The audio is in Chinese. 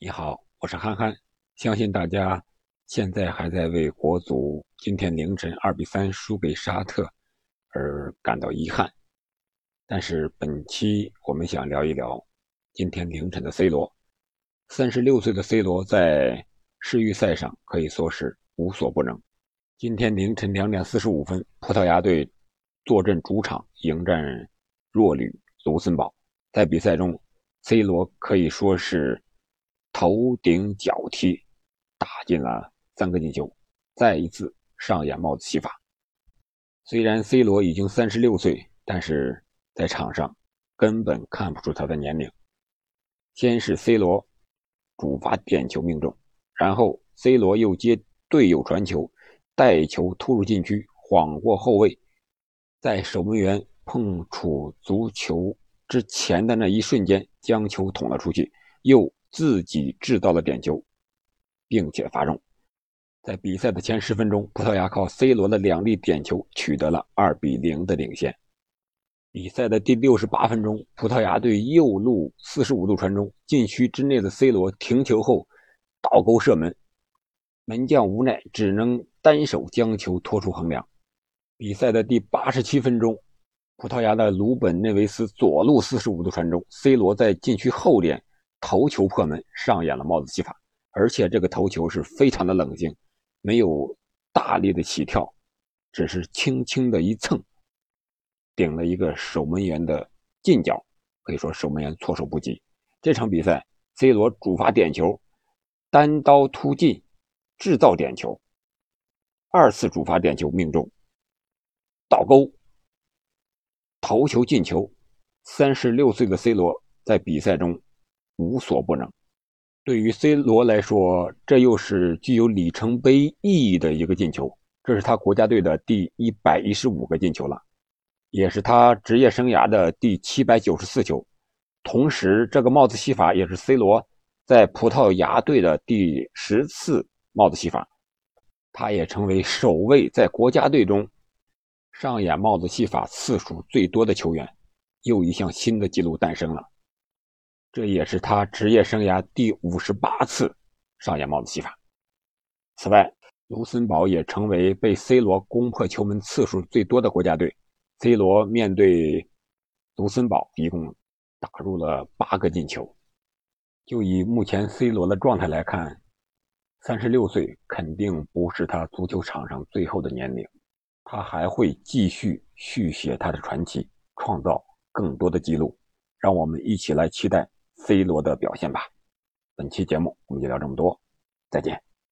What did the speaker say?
你好，我是憨憨。相信大家现在还在为国足今天凌晨二比三输给沙特而感到遗憾。但是本期我们想聊一聊今天凌晨的 C 罗。三十六岁的 C 罗在世预赛上可以说是无所不能。今天凌晨两点四十五分，葡萄牙队坐镇主场迎战弱旅卢森堡。在比赛中，C 罗可以说是。头顶脚踢，打进了三个进球，再一次上演帽子戏法。虽然 C 罗已经三十六岁，但是在场上根本看不出他的年龄。先是 C 罗主罚点球命中，然后 C 罗又接队友传球，带球突入禁区，晃过后卫，在守门员碰触足球之前的那一瞬间，将球捅了出去，又。自己制造了点球，并且罚中。在比赛的前十分钟，葡萄牙靠 C 罗的两粒点球取得了二比零的领先。比赛的第六十八分钟，葡萄牙队右路四十五度传中，禁区之内的 C 罗停球后倒钩射门，门将无奈只能单手将球拖出横梁。比赛的第八十七分钟，葡萄牙的鲁本内维斯左路四十五度传中，C 罗在禁区后点。头球破门，上演了帽子戏法，而且这个头球是非常的冷静，没有大力的起跳，只是轻轻的一蹭，顶了一个守门员的近角，可以说守门员措手不及。这场比赛，C 罗主罚点球，单刀突进，制造点球，二次主罚点球命中，倒钩，头球进球。三十六岁的 C 罗在比赛中。无所不能，对于 C 罗来说，这又是具有里程碑意义的一个进球。这是他国家队的第一百一十五个进球了，也是他职业生涯的第七百九十四球。同时，这个帽子戏法也是 C 罗在葡萄牙队的第十次帽子戏法，他也成为首位在国家队中上演帽子戏法次数最多的球员。又一项新的纪录诞生了。这也是他职业生涯第五十八次上演帽子戏法。此外，卢森堡也成为被 C 罗攻破球门次数最多的国家队。C 罗面对卢森堡，一共打入了八个进球。就以目前 C 罗的状态来看，三十六岁肯定不是他足球场上最后的年龄，他还会继续续写他的传奇，创造更多的记录。让我们一起来期待。C 罗的表现吧。本期节目我们就聊这么多，再见。